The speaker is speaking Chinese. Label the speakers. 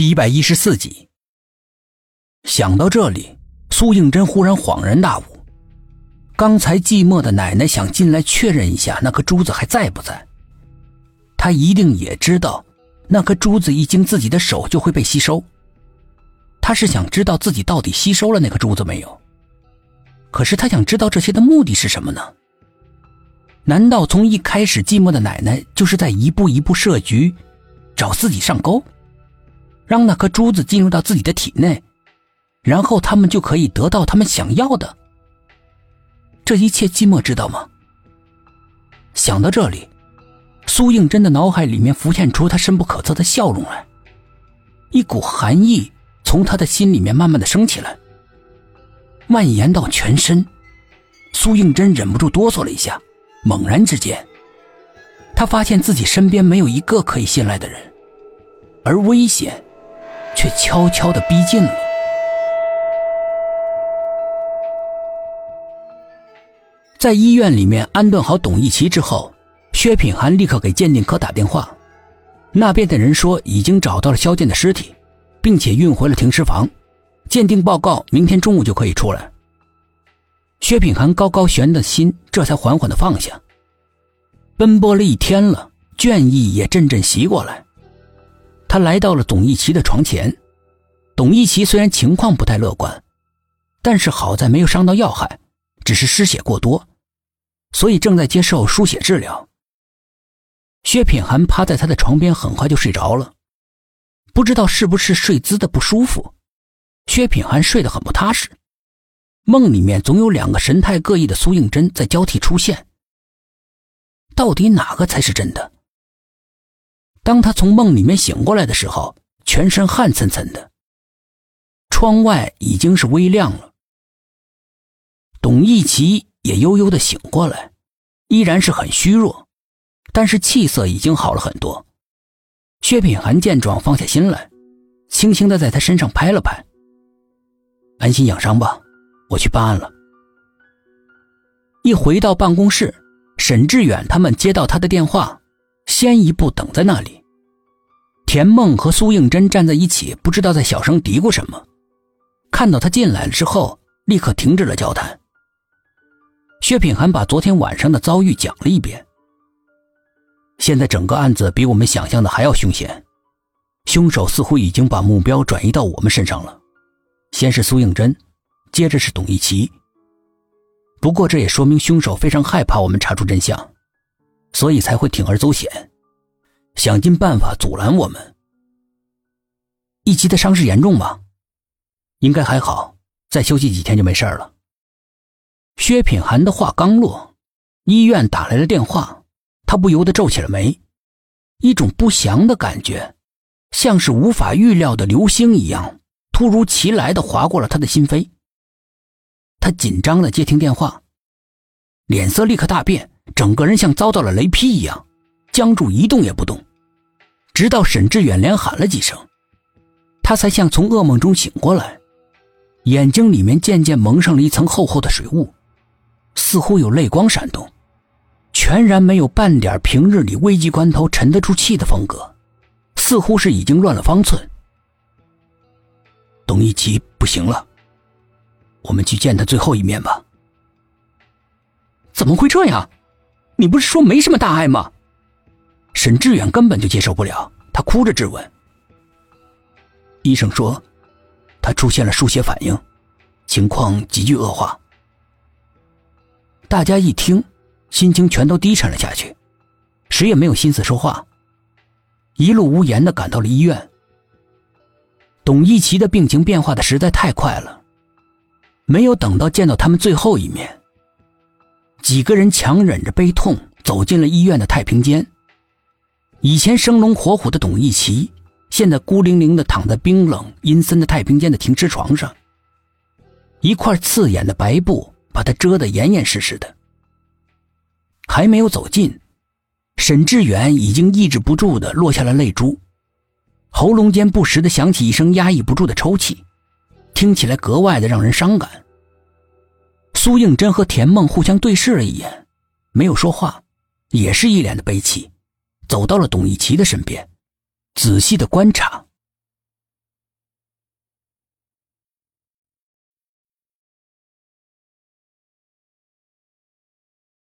Speaker 1: 第一百一十四集。想到这里，苏应真忽然恍然大悟：刚才寂寞的奶奶想进来确认一下那颗珠子还在不在。她一定也知道，那颗珠子一经自己的手就会被吸收。她是想知道自己到底吸收了那颗珠子没有。可是她想知道这些的目的是什么呢？难道从一开始寂寞的奶奶就是在一步一步设局，找自己上钩？让那颗珠子进入到自己的体内，然后他们就可以得到他们想要的。这一切寂寞知道吗？想到这里，苏应真的脑海里面浮现出他深不可测的笑容来，一股寒意从他的心里面慢慢的升起来，蔓延到全身。苏应真忍不住哆嗦了一下，猛然之间，他发现自己身边没有一个可以信赖的人，而危险。却悄悄的逼近了。在医院里面安顿好董一奇之后，薛品涵立刻给鉴定科打电话，那边的人说已经找到了肖剑的尸体，并且运回了停尸房，鉴定报告明天中午就可以出来。薛品涵高高悬的心这才缓缓的放下。奔波了一天了，倦意也阵阵袭过来。他来到了董一奇的床前，董一奇虽然情况不太乐观，但是好在没有伤到要害，只是失血过多，所以正在接受输血治疗。薛品涵趴在他的床边，很快就睡着了，不知道是不是睡姿的不舒服，薛品涵睡得很不踏实，梦里面总有两个神态各异的苏应真在交替出现，到底哪个才是真的？当他从梦里面醒过来的时候，全身汗涔涔的。窗外已经是微亮了。董一奇也悠悠的醒过来，依然是很虚弱，但是气色已经好了很多。薛品涵见状放下心来，轻轻的在他身上拍了拍：“安心养伤吧，我去办案了。”一回到办公室，沈志远他们接到他的电话。先一步等在那里，田梦和苏应真站在一起，不知道在小声嘀咕什么。看到他进来了之后，立刻停止了交谈。薛品涵把昨天晚上的遭遇讲了一遍。现在整个案子比我们想象的还要凶险，凶手似乎已经把目标转移到我们身上了。先是苏应真，接着是董一奇。不过这也说明凶手非常害怕我们查出真相。所以才会铤而走险，想尽办法阻拦我们。一奇的伤势严重吗？应该还好，再休息几天就没事了。薛品涵的话刚落，医院打来了电话，他不由得皱起了眉，一种不祥的感觉，像是无法预料的流星一样，突如其来的划过了他的心扉。他紧张的接听电话，脸色立刻大变。整个人像遭到了雷劈一样，僵住一动也不动，直到沈志远连喊了几声，他才像从噩梦中醒过来，眼睛里面渐渐蒙上了一层厚厚的水雾，似乎有泪光闪动，全然没有半点平日里危急关头沉得住气的风格，似乎是已经乱了方寸。董一奇不行了，我们去见他最后一面吧。
Speaker 2: 怎么会这样？你不是说没什么大碍吗？
Speaker 1: 沈志远根本就接受不了，他哭着质问。医生说，他出现了输血反应，情况急剧恶化。大家一听，心情全都低沉了下去，谁也没有心思说话，一路无言的赶到了医院。董一奇的病情变化的实在太快了，没有等到见到他们最后一面。几个人强忍着悲痛走进了医院的太平间。以前生龙活虎的董一奇，现在孤零零的躺在冰冷阴森的太平间的停尸床上。一块刺眼的白布把他遮得严严实实的。还没有走近，沈志远已经抑制不住的落下了泪珠，喉咙间不时的响起一声压抑不住的抽泣，听起来格外的让人伤感。苏应真和田梦互相对视了一眼，没有说话，也是一脸的悲戚，走到了董一奇的身边，仔细的观察。